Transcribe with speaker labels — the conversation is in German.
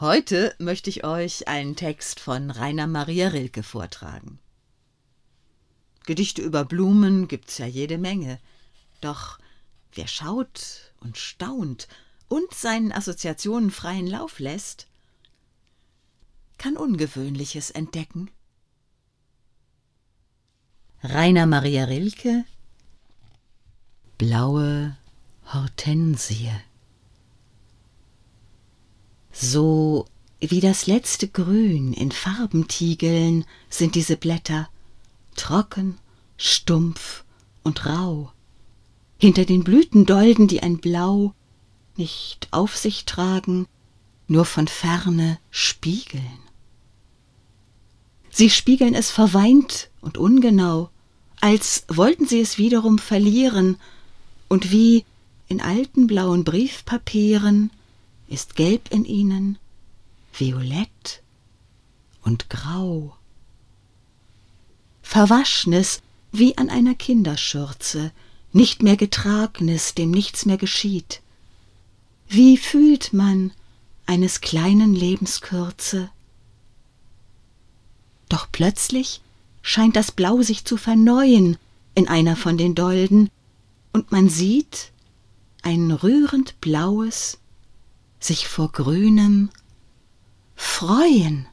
Speaker 1: Heute möchte ich euch einen Text von Rainer Maria Rilke vortragen. Gedichte über Blumen gibt's ja jede Menge. Doch wer schaut und staunt und seinen Assoziationen freien Lauf lässt, kann Ungewöhnliches entdecken. Rainer Maria Rilke Blaue Hortensie So wie das letzte Grün in Farbentiegeln sind diese Blätter, trocken, stumpf und rau. Hinter den Blütendolden, die ein Blau nicht auf sich tragen, nur von ferne spiegeln. Sie spiegeln es verweint und ungenau, als wollten sie es wiederum verlieren, und wie in alten blauen Briefpapieren ist gelb in ihnen, violett und grau. Verwaschnes wie an einer Kinderschürze, nicht mehr getragnes, dem nichts mehr geschieht. Wie fühlt man eines kleinen Lebens Kürze? Doch plötzlich scheint das Blau sich zu verneuen in einer von den Dolden, und man sieht ein rührend blaues sich vor grünem freuen.